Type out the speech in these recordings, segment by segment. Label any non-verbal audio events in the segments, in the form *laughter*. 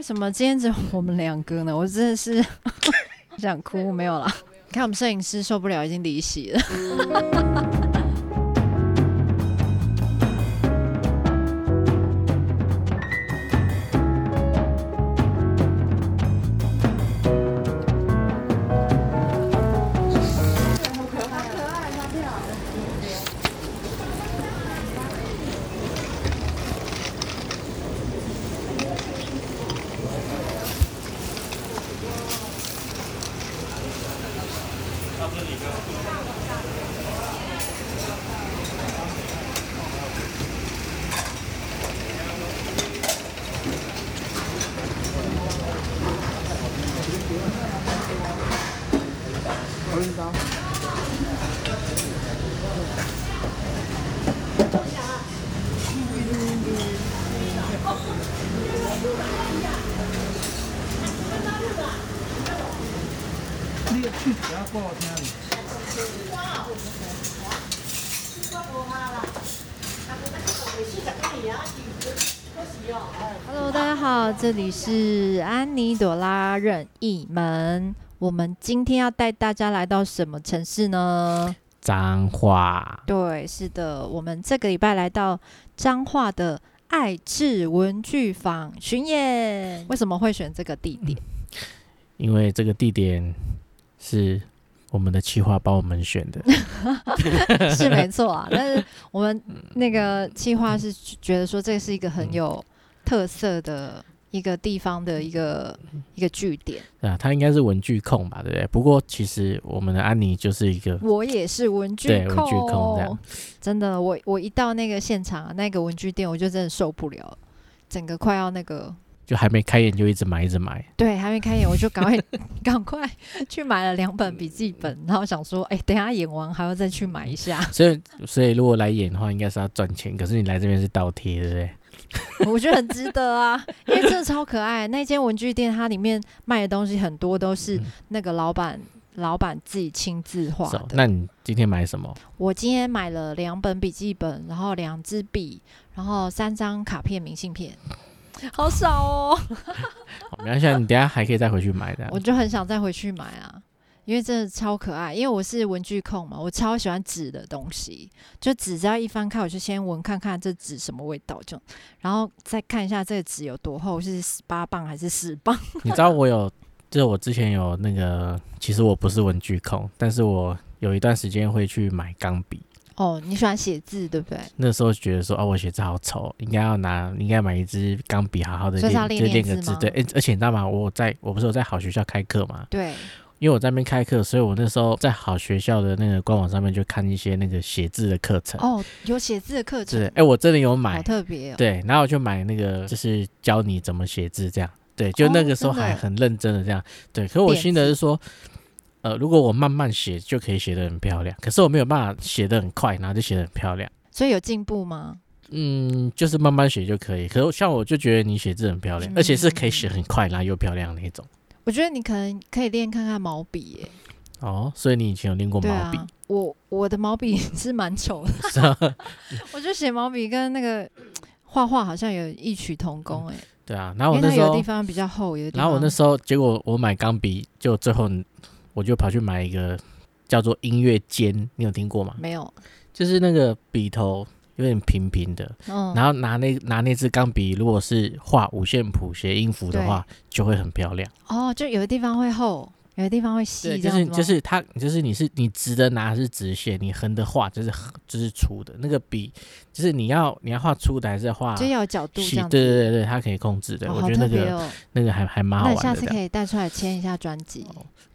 为什么今天只有我们两个呢？*laughs* 我真的是 *laughs* 想哭，没有啦。看我们摄影师受不了，已经离席了。*laughs* Hello，大家好，这里是安妮朵拉任意门。我们今天要带大家来到什么城市呢？彰化。对，是的，我们这个礼拜来到彰化的爱智文具坊巡演。为什么会选这个地点？因为这个地点是我们的企划帮我们选的，*laughs* 是没错啊。*laughs* 但是我们那个企划是觉得说，这是一个很有特色的一个地方的一个一个据点。对啊，他应该是文具控吧，对不对？不过其实我们的安妮就是一个，我也是文具对文具控这样。真的，我我一到那个现场，那个文具店，我就真的受不了，整个快要那个。就还没开演就一直买一直买，对，还没开演我就赶快 *laughs* 赶快去买了两本笔记本，然后想说，哎，等下演完还要再去买一下。所以，所以如果来演的话，应该是要赚钱。可是你来这边是倒贴，对不对？*laughs* 我觉得很值得啊，因为真的超可爱。那间文具店它里面卖的东西很多都是那个老板老板自己亲自画的。那你今天买什么？我今天买了两本笔记本，然后两支笔，然后三张卡片明信片。*laughs* 好少哦，*laughs* 没关系，你等下还可以再回去买的。我就很想再回去买啊，因为真的超可爱。因为我是文具控嘛，我超喜欢纸的东西。就纸只要一翻开，我就先闻看看这纸什么味道，就然后再看一下这个纸有多厚，是十八磅还是十磅。*laughs* 你知道我有，就是我之前有那个，其实我不是文具控，但是我有一段时间会去买钢笔。哦，你喜欢写字对不对？那时候觉得说，哦，我写字好丑，应该要拿，应该买一支钢笔，好好的练，就练个字。对，而而且你知道吗？我在我不是有在好学校开课嘛？对。因为我在那边开课，所以我那时候在好学校的那个官网上面就看一些那个写字的课程。哦，有写字的课程。对，哎，我真的有买，好特别。对，然后我就买那个，就是教你怎么写字这样。对，就那个时候还很认真的这样。对，可我心得是说。呃，如果我慢慢写就可以写得很漂亮，可是我没有办法写得很快，然后就写得很漂亮。所以有进步吗？嗯，就是慢慢写就可以。可是像我就觉得你写字很漂亮，而且是可以写很快，然后又漂亮那种。我觉得你可能可以练看看毛笔耶。哦，所以你以前有练过毛笔？我我的毛笔 *laughs* 是蛮丑的，*laughs* 我就写毛笔跟那个画画好像有异曲同工哎。对啊，然后我那时候有地方比较厚，有然后我那时候结果我买钢笔就最后。我就跑去买一个叫做音乐尖，你有听过吗？没有，就是那个笔头有点平平的，然后拿那拿那支钢笔，如果是画五线谱写音符的话，就会很漂亮。哦，就有的地方会厚。有的地方会细，就是就是它，就是你是你直的拿是直线，你横的画就是就是粗的。那个笔就是你要你要画粗的还是画，就要角度这样。对对对对，它可以控制的。我觉得那个那个还还蛮好玩的。下次可以带出来签一下专辑。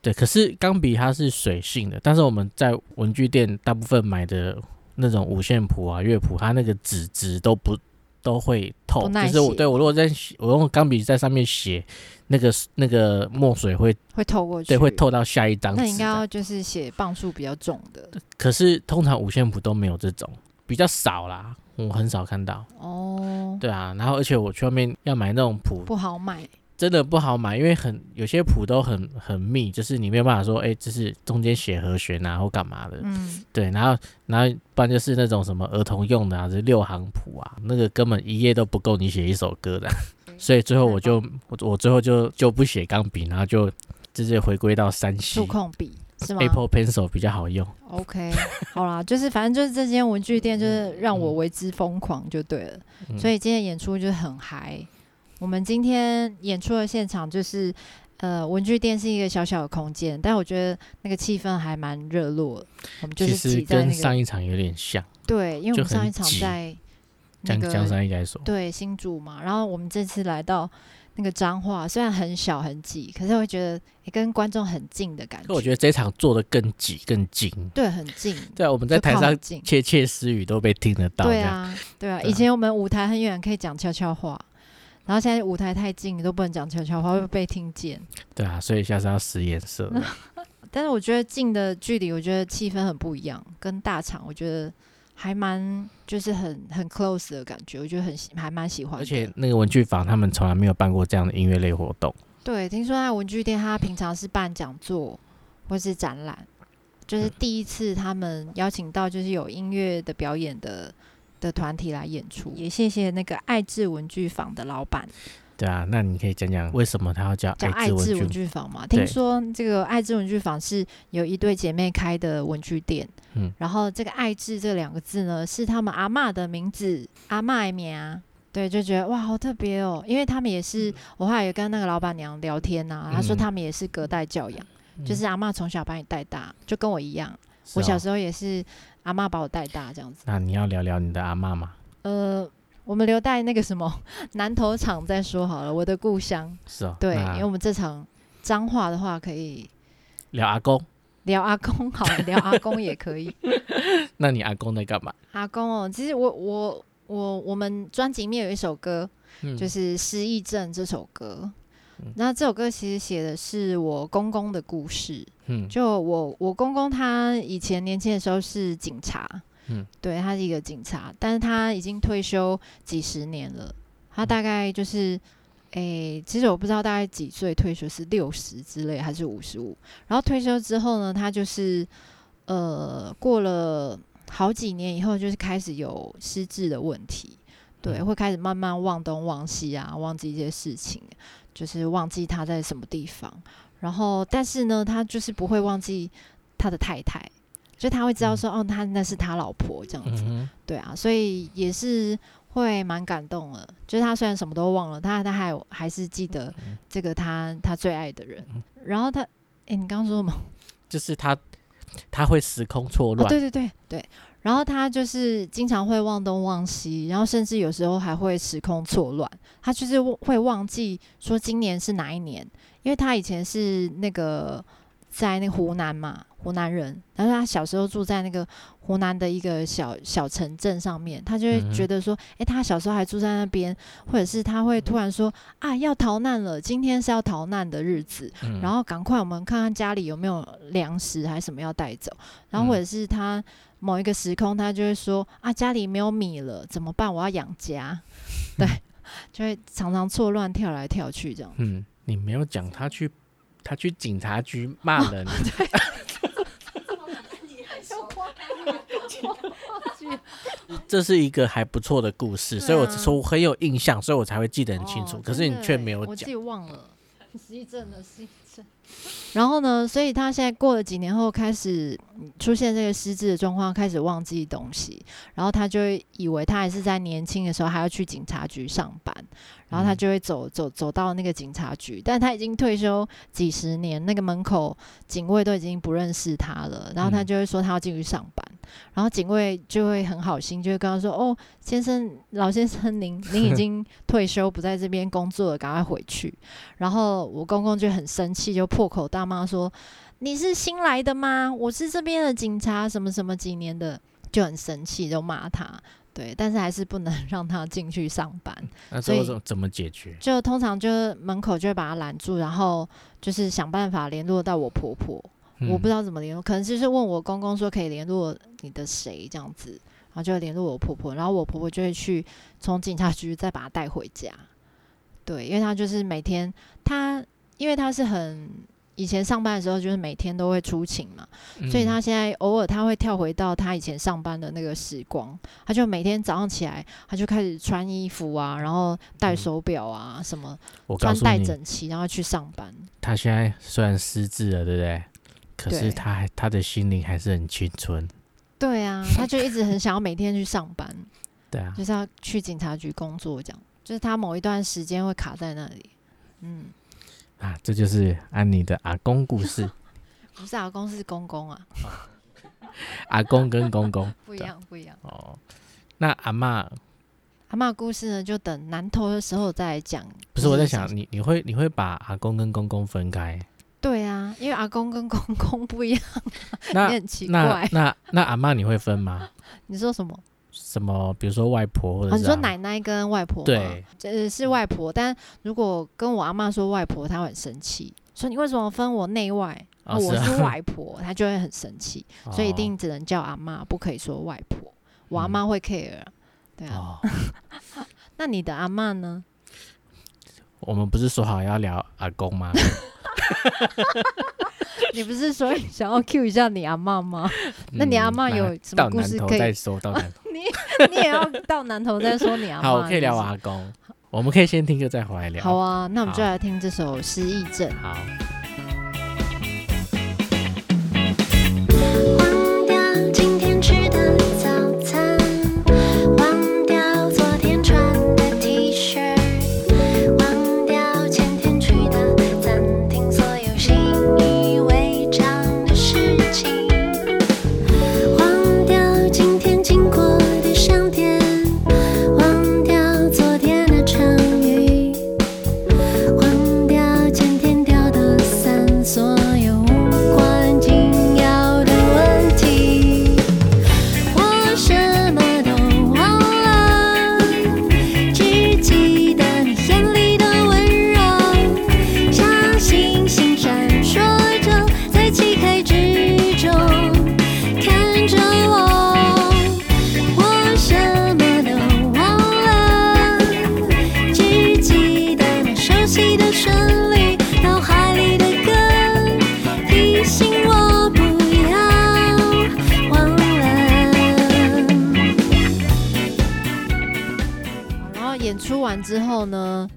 对，可是钢笔它是水性的，但是我们在文具店大部分买的那种五线谱啊、乐谱，它那个纸质都不。都会透，就是我对我如果在我用钢笔在上面写，那个那个墨水会会透过去，对，会透到下一张。那应该要就是写磅数比较重的。可是通常五线谱都没有这种，比较少啦，我很少看到。哦，对啊，然后而且我去外面要买那种谱不好买。真的不好买，因为很有些谱都很很密，就是你没有办法说，哎，这是中间写和弦啊或干嘛的，嗯，对，然后然后不然就是那种什么儿童用的啊，这六行谱啊，那个根本一页都不够你写一首歌的。*laughs* 所以最后我就我我最后就就不写钢笔，然后就直接回归到三 C 触控笔是吗？Apple Pencil 比较好用。OK，好啦，就是反正就是这间文具店就是让我为之疯狂就对了，所以今天演出就很嗨。我们今天演出的现场就是。呃，文具店是一个小小的空间，但我觉得那个气氛还蛮热络。我们就是挤在那个上一场有点像，对，因为我们上一场在那个江山一该说对新竹嘛，然后我们这次来到那个彰化，虽然很小很挤，可是会觉得也跟观众很近的感觉。我觉得这场坐的更挤更近，对，很近。对，我们在台上窃窃私语都被听得到。对啊，对啊，以前我们舞台很远，可以讲悄悄话。然后现在舞台太近，你都不能讲悄悄话，会被听见。对啊，所以下次要使眼色。*laughs* 但是我觉得近的距离，我觉得气氛很不一样，跟大场我觉得还蛮就是很很 close 的感觉，我觉得很还蛮喜欢。而且那个文具坊他们从来没有办过这样的音乐类活动。对，听说在文具店，他平常是办讲座或是展览，就是第一次他们邀请到就是有音乐的表演的。的团体来演出，也谢谢那个爱智文具坊的老板。对啊，那你可以讲讲为什么他要叫叫爱智文具坊嘛？听说这个爱智文具坊是有一对姐妹开的文具店，嗯，然后这个爱智这两个字呢，是他们阿妈的名字，阿妈名啊，对，就觉得哇，好特别哦，因为他们也是，我后来也跟那个老板娘聊天呐，她说他们也是隔代教养，就是阿妈从小把你带大，就跟我一样，我小时候也是。阿妈把我带大这样子，那你要聊聊你的阿妈吗？呃，我们留待那个什么 *laughs* 南头场再说好了。我的故乡是哦，对，因为我们这场脏话的话可以聊阿公，聊阿公好，*laughs* 聊阿公也可以。那你阿公在干嘛？阿公哦，其实我我我我们专辑里面有一首歌，就是《失忆症》这首歌。那这首歌其实写的是我公公的故事。嗯，就我我公公他以前年轻的时候是警察。嗯，对他是一个警察，但是他已经退休几十年了。他大概就是，诶，其实我不知道大概几岁退休，是六十之类还是五十五。然后退休之后呢，他就是呃过了好几年以后，就是开始有失智的问题。对，会开始慢慢忘东忘西啊，忘记一些事情。就是忘记他在什么地方，然后但是呢，他就是不会忘记他的太太，就他会知道说，哦，他那是他老婆这样子，对啊，所以也是会蛮感动的。就是他虽然什么都忘了，他他还有还是记得这个他他最爱的人。*laughs* 然后他，哎，你刚刚说什么？*laughs* 就是他他会时空错乱，对对对对。然后他就是经常会忘东忘西，然后甚至有时候还会时空错乱。他就是会忘记说今年是哪一年，因为他以前是那个在那个湖南嘛，湖南人。然后他小时候住在那个湖南的一个小小城镇上面，他就会觉得说，诶，他小时候还住在那边，或者是他会突然说啊，要逃难了，今天是要逃难的日子，然后赶快我们看看家里有没有粮食还是什么要带走，然后或者是他。某一个时空，他就会说：“啊，家里没有米了，怎么办？我要养家。*laughs* ”对，就会常常错乱跳来跳去这样。嗯，你没有讲他去，他去警察局骂人。*laughs* *laughs* 这是一个还不错的故事，所以我说我很有印象，所以我才会记得很清楚。可是你却没有讲，我自己忘了。失忆症的失忆症。然后呢？所以他现在过了几年后，开始出现这个失智的状况，开始忘记东西。然后他就以为他还是在年轻的时候还要去警察局上班。然后他就会走走走到那个警察局，但他已经退休几十年，那个门口警卫都已经不认识他了。然后他就会说他要进去上班。然后警卫就会很好心，就会跟他说：“哦，先生，老先生，您您已 *laughs* 经退休，不在这边工作了，赶快回去。”然后我公公就很生气，就破口大骂说：“你是新来的吗？我是这边的警察，什么什么几年的，就很生气，就骂他。对，但是还是不能 *laughs* 让他进去上班。那最后怎么解决？就通常就是门口就会把他拦住，然后就是想办法联络到我婆婆。我不知道怎么联络，可能就是问我公公说可以联络你的谁这样子，然后就联络我婆婆，然后我婆婆就会去从警察局再把他带回家。对，因为他就是每天他，因为他是很以前上班的时候就是每天都会出勤嘛，所以他现在偶尔他会跳回到他以前上班的那个时光，他就每天早上起来他就开始穿衣服啊，然后戴手表啊什么，穿戴整齐，然后去上班。他现在虽然失智了，对不对？可是他还他的心灵还是很青春。对啊，*laughs* 他就一直很想要每天去上班。对啊，就是要去警察局工作，这样就是他某一段时间会卡在那里。嗯，啊，这就是安妮的阿公故事。*laughs* 不是阿公，是公公啊。*laughs* 阿公跟公公 *laughs* 不一样，不一样。哦，那阿妈阿妈故事呢？就等南头的时候再讲。不是我在想，你你会你会把阿公跟公公分开？对啊，因为阿公跟公公不一样，那很奇怪。那那阿妈你会分吗？你说什么？什么？比如说外婆或者你说奶奶跟外婆，对，呃，是外婆。但如果跟我阿妈说外婆，她会很生气，说你为什么分我内外？我是外婆，*laughs* 她就会很生气，所以一定只能叫阿妈，不可以说外婆。我阿妈会 care，对啊。*laughs* 那你的阿妈呢？我们不是说好要聊阿公吗？*laughs* *laughs* 你不是说想要 Q 一下你阿妈吗？那你阿妈有什么故事可以再说？到南头，*laughs* 你你也要到南头再说你阿妈？好，我可以聊阿公。我们可以先听，歌再回来聊。好啊，那我们就来听这首《失忆症》。好。之后呢？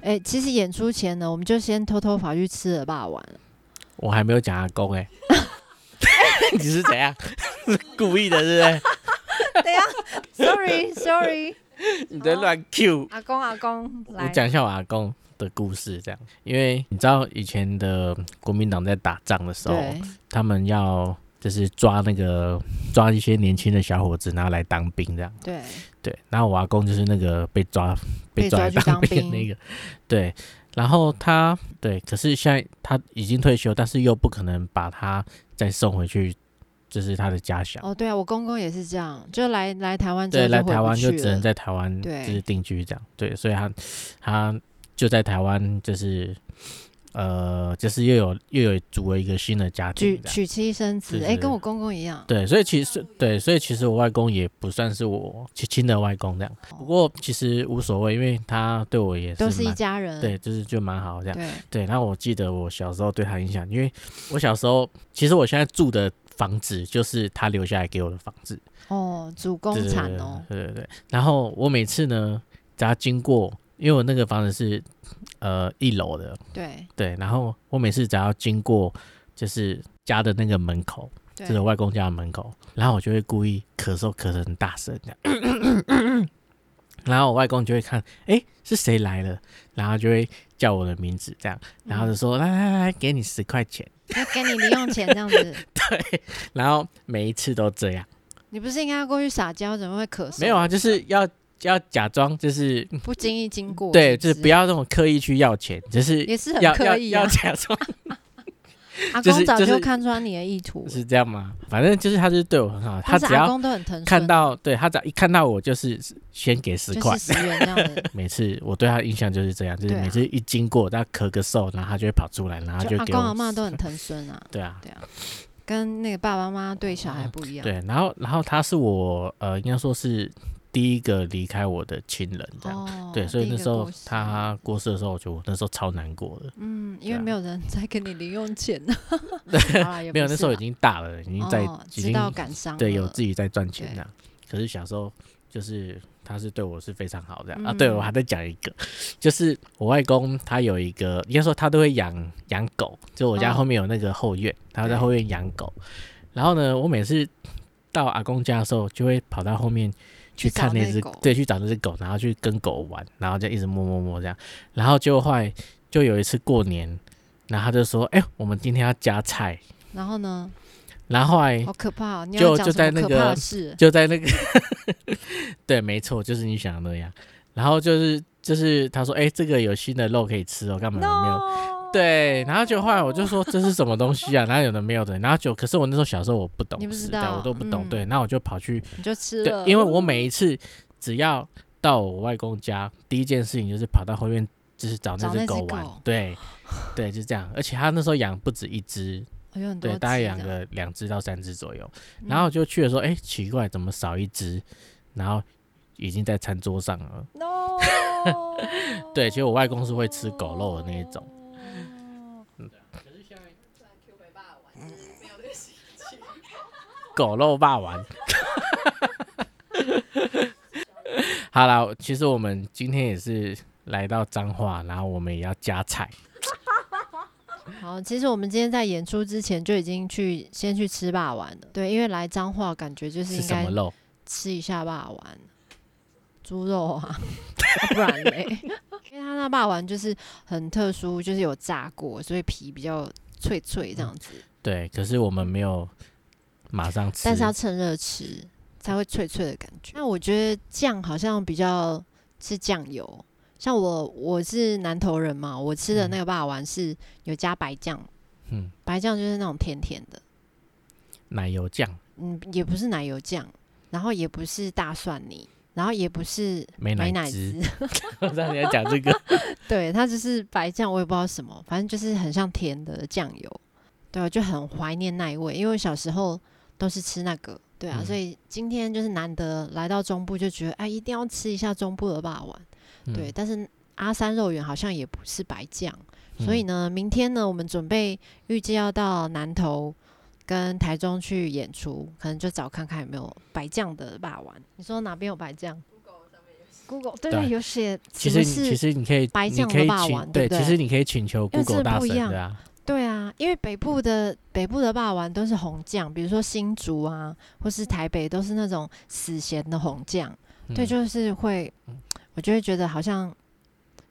哎，其实演出前呢，我们就先偷偷跑去吃了霸王。我还没有讲阿公哎，*laughs* 你是怎样？*laughs* 故意的，是不是？对呀，Sorry，Sorry，*laughs* 你在乱 Q。阿公，阿公，我讲一下我阿公的故事，这样，因为你知道以前的国民党在打仗的时候，他们要。就是抓那个抓一些年轻的小伙子，然后来当兵这样。对对，然后我阿公就是那个被抓被抓来当兵那个。对，然后他对，可是现在他已经退休，但是又不可能把他再送回去，就是他的家乡。哦，对啊，我公公也是这样，就来来台湾，对，来台湾就只能在台湾就是定居这样。对，所以他他就在台湾就是。呃，就是又有又有组了一个新的家庭，娶娶妻生子，哎，跟我公公一样。对，所以其实对，所以其实我外公也不算是我亲亲的外公这样。不过其实无所谓，因为他对我也是都是一家人。对，就是就蛮好这样。对对。然后我记得我小时候对他印象，因为我小时候其实我现在住的房子就是他留下来给我的房子。哦，主公产哦。对对对。然后我每次呢，只要经过。因为我那个房子是，呃，一楼的，对。对，然后我每次只要经过，就是家的那个门口，就是外公家的门口，然后我就会故意咳嗽，咳得很大声，这样，*coughs* 然后我外公就会看，哎，是谁来了，然后就会叫我的名字，这样，然后就说，来来来，给你十块钱，要给你零用钱，这样子，*laughs* 对，然后每一次都这样，你不是应该要过去撒娇，怎么会咳嗽？没有啊，就是要。要假装就是不经意经过，对，就是不要那种刻意去要钱，就是也是很刻意要假装。*laughs* 阿公早就看穿你的意图，是这样吗？反正就是他就是对我很好，他只要看到，对他只要一看到我就是先给十块十元这样的。*laughs* 每次我对他印象就是这样，就是每次一经过他咳个嗽，然后他就会跑出来，然后就阿公阿妈都很疼孙啊。*laughs* 对啊，对啊，跟那个爸爸妈妈对小孩不一样。对，然后然后他是我呃，应该说是。第一个离开我的亲人，这样对，所以那时候他过世的时候，我就那时候超难过的。嗯，因为没有人再给你零用钱了。*laughs* 对，没有那时候已经大了，已经在已经感伤，对，有自己在赚钱的。可是小时候就是他是对我是非常好的啊。对我还在讲一个，就是我外公他有一个，应该说他都会养养狗，就我家后面有那个后院，他在后院养狗。然后呢，我每次到阿公家的时候，就会跑到后面。去看那只对，去找那只狗，然后去跟狗玩，然后就一直摸摸摸这样，然后就后来就有一次过年，然后他就说：“哎，我们今天要加菜。”然后呢？然后后来好可怕，就就在那个就在那个，*laughs* 对，没错，就是你想的那样。然后就是就是他说：“哎，这个有新的肉可以吃哦，干嘛没有？”对，然后就后来我就说这是什么东西啊？然后有的没有的，然后就可是我那时候小时候我不懂，你不知道，我都不懂。对，然后我就跑去，你就吃了。因为我每一次只要到我外公家，第一件事情就是跑到后院，就是找那只狗玩。对，对，就这样。而且他那时候养不止一只，*laughs* 对，大概养个两只到三只左右。然后就去的时候，哎，奇怪，怎么少一只？然后已经在餐桌上了。对，其实我外公是会吃狗肉的那一种。*laughs* 狗肉霸王，*laughs* 好了，其实我们今天也是来到彰化，然后我们也要加菜。*laughs* 好，其实我们今天在演出之前就已经去先去吃霸王了。对，因为来彰化感觉就是应该吃一下霸王，猪肉啊，不然嘞，因为他那霸王就是很特殊，就是有炸过，所以皮比较脆脆这样子。对，可是我们没有。马上吃，但是要趁热吃才会脆脆的感觉。那我觉得酱好像比较是酱油，像我我是南投人嘛，我吃的那个霸王是有加白酱，嗯，白酱就是那种甜甜的奶油酱，嗯，也不是奶油酱，然后也不是大蒜泥，然后也不是美奶滋。*laughs* 我知道你要讲这个，*laughs* 对，它就是白酱，我也不知道什么，反正就是很像甜的酱油。对，我就很怀念那一味，因为小时候。都是吃那个，对啊，所以今天就是难得来到中部，就觉得哎，一定要吃一下中部的霸王，对。但是阿三肉圆好像也不是白酱，所以呢，明天呢，我们准备预计要到南投跟台中去演出，可能就找看看有没有白酱的霸王。你说哪边有白酱？Google 上面有，Google 对对有写。其实其实你可以白酱的霸王，对，其实你可以请求 Google 大神对啊。对啊，因为北部的北部的霸王都是红酱，比如说新竹啊，或是台北都是那种死咸的红酱，对，就是会，我就会觉得好像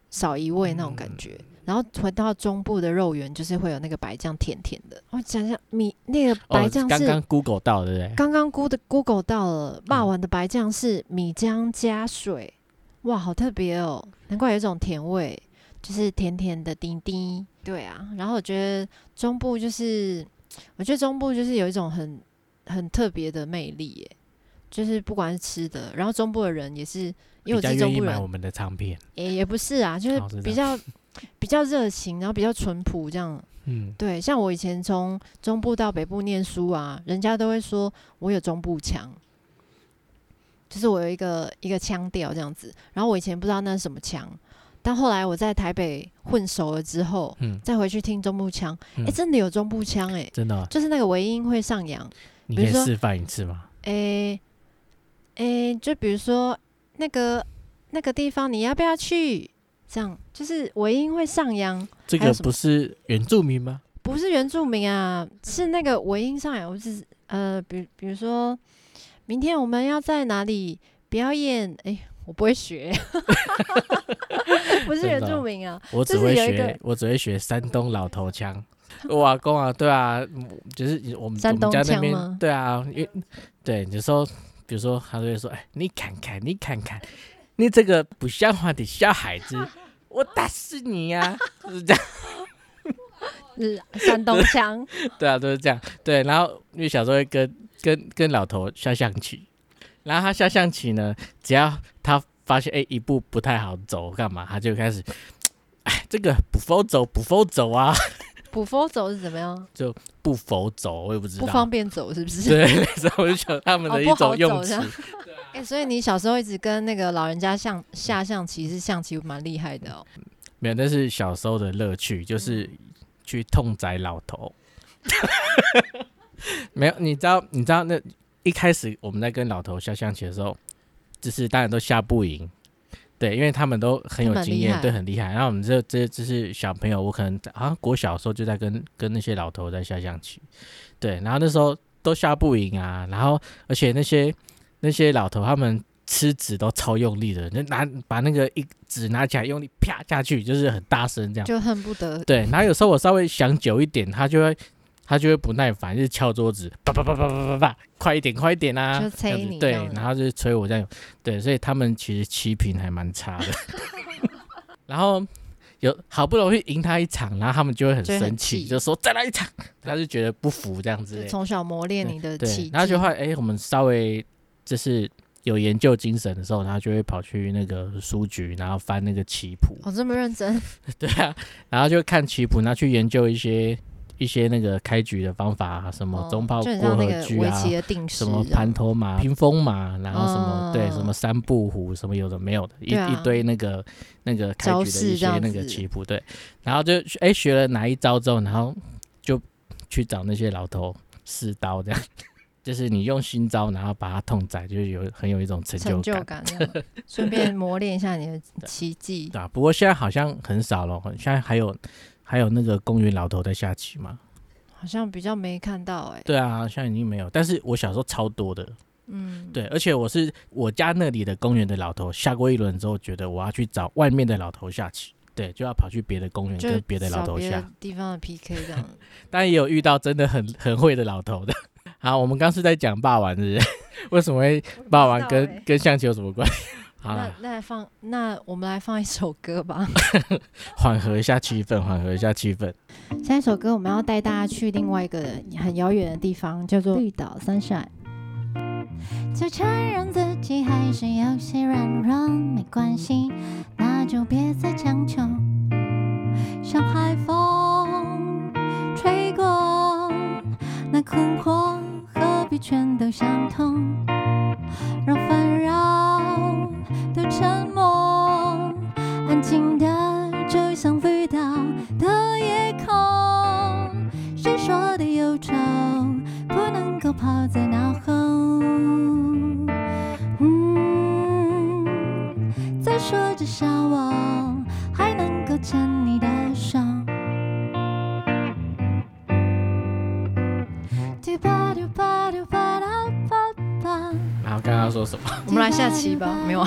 少一味那种感觉。然后回到中部的肉圆，就是会有那个白酱甜甜的。我想想米那个白酱是刚刚 Google 到对不对？刚刚 Google Google 到了霸王的白酱是米浆加水，哇，好特别哦，难怪有一种甜味。就是甜甜的丁丁，对啊。然后我觉得中部就是，我觉得中部就是有一种很很特别的魅力耶。就是不管是吃的，然后中部的人也是，因为我是中部人，买我们的唱片。也也不是啊，就是比较比较热情，然后比较淳朴这样。*laughs* 嗯，对。像我以前从中部到北部念书啊，人家都会说我有中部腔，就是我有一个一个腔调这样子。然后我以前不知道那是什么腔。但后来我在台北混熟了之后，嗯，再回去听中部腔，哎，真的有中部腔，哎，真的，就是那个尾音会上扬。你可以示范一次吗？哎，哎，就比如说那个那个地方，你要不要去？这样就是尾音会上扬。这个不是原住民吗？不是原住民啊，是那个尾音上扬。我是呃，比比如说明天我们要在哪里表演？哎。我不会学，*laughs* 不是原住民啊。我只会学，我只会学山东老头腔。瓦工啊，对啊，就是我们山东家那边，对啊，因为对，有时候比如说他就会说：“哎，你看看，你看看，你这个不像话的小孩子，我打死你呀！”就是这样，*laughs* 是山东腔。对啊，都是这样。对，然后因为小时候会跟跟跟老头下象棋。然后他下象棋呢，只要他发现哎一步不太好走，干嘛他就开始，哎这个不否走不否走啊，不否走是怎么样？*laughs* 就不否走，我也不知道，不方便走是不是？对，所以我就想他们的一种用词。哎，所以你小时候一直跟那个老人家象下象棋，是象棋蛮厉害的哦。没有，那是小时候的乐趣，就是去痛宰老头。*laughs* 没有，你知道，你知道那一开始我们在跟老头下象棋的时候，就是当然都下不赢。对，因为他们都很有经验，对，很厉害。然后我们这这这是小朋友，我可能好像国小的时候就在跟跟那些老头在下象棋，对，然后那时候都下不赢啊。然后而且那些那些老头他们吃纸都超用力的，就拿把那个一纸拿起来用力啪下去，就是很大声这样，就恨不得对。然后有时候我稍微想久一点，他就会。他就会不耐烦，就是敲桌子，叭叭叭叭叭叭叭，快一点，快一点啊！就催你，对，然后就是催我这样，对，所以他们其实棋品还蛮差的。*laughs* 然后有好不容易赢他一场，然后他们就会很生气，就说再来一场，他就觉得不服这样子。从小磨练你的气，然后就会哎，我们稍微就是有研究精神的时候，然后就会跑去那个书局，然后翻那个棋谱。哦，这么认真？*laughs* 对啊，然后就看棋谱，然后去研究一些。一些那个开局的方法，什么中炮过河局啊，什么盘头马、屏风马，然后什么对什么三步虎，什么有的没有的，一一堆那个那个开局的一些那个棋谱，对，然后就哎学了哪一招之后，然后就去找那些老头试刀，这样。*laughs* 就是你用新招，然后把它痛宰，就是有很有一种成就感，顺便磨练一下你的奇迹。*laughs* 对啊，不过现在好像很少了，现在还有。还有那个公园老头在下棋吗？好像比较没看到哎。对啊，现在已经没有。但是我小时候超多的。嗯，对，而且我是我家那里的公园的老头下过一轮之后，觉得我要去找外面的老头下棋，对，就要跑去别的公园跟别的老头下地方的 PK 这样。*laughs* 当然也有遇到真的很很会的老头的。*laughs* 好，我们刚是在讲霸王，是不是？为什么会霸王跟跟象棋有什么关系？那那来放，那我们来放一首歌吧，*laughs* 缓和一下气氛，缓和一下气氛。下一首歌我们要带大家去另外一个很遥远的地方，叫做绿岛 Sunshine。就承认自己还是有些软弱，没关系，那就别再强求。像海风吹过，那困惑何必全都相同？让烦扰。的沉默，安静的就像飞岛的夜空。谁说的忧愁不能够抛在脑后？嗯，再说至少我还能够牵你的手。然后刚刚说什么？我们来下棋吧，没有？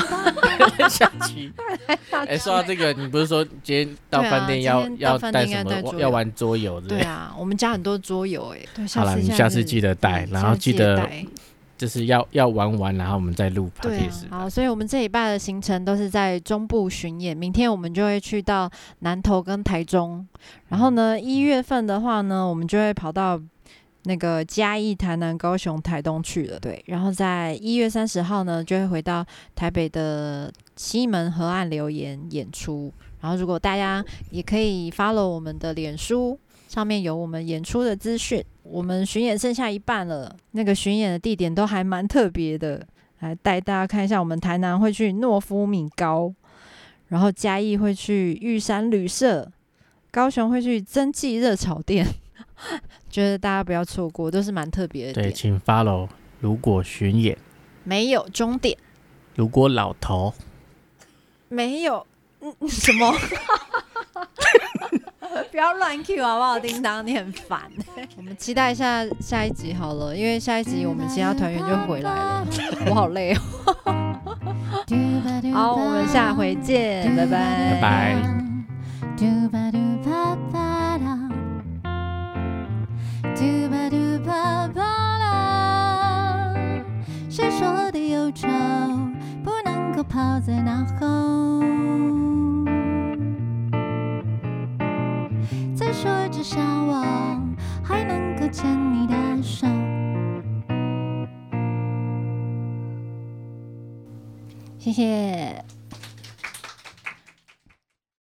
下棋。*laughs* 哎，说到这个，你不是说今天到饭店要要带什么？要玩桌游对啊，我们家很多桌游哎。好了，你下次记得带，然后记得就是要要玩完，然后我们再录。对，好，所以我们这一半的行程都是在中部巡演，明天我们就会去到南投跟台中，然后呢，一月份的话呢，我们就会跑到。那个嘉义、台南、高雄、台东去了，对，然后在一月三十号呢，就会回到台北的西门河岸留言演出。然后，如果大家也可以 follow 我们的脸书，上面有我们演出的资讯。我们巡演剩下一半了，那个巡演的地点都还蛮特别的，来带大家看一下。我们台南会去诺夫米高，然后嘉义会去玉山旅社，高雄会去蒸汽热炒店。*laughs* 觉得大家不要错过，都是蛮特别的。对，请 follow。如果巡演没有终点，如果老头没有嗯什么，*laughs* 不要乱 Q 好不好？叮当，你很烦。*laughs* 我们期待一下下一集好了，因为下一集我们其他团员就回来了，我好累哦。好，我们下回见，拜拜，拜拜。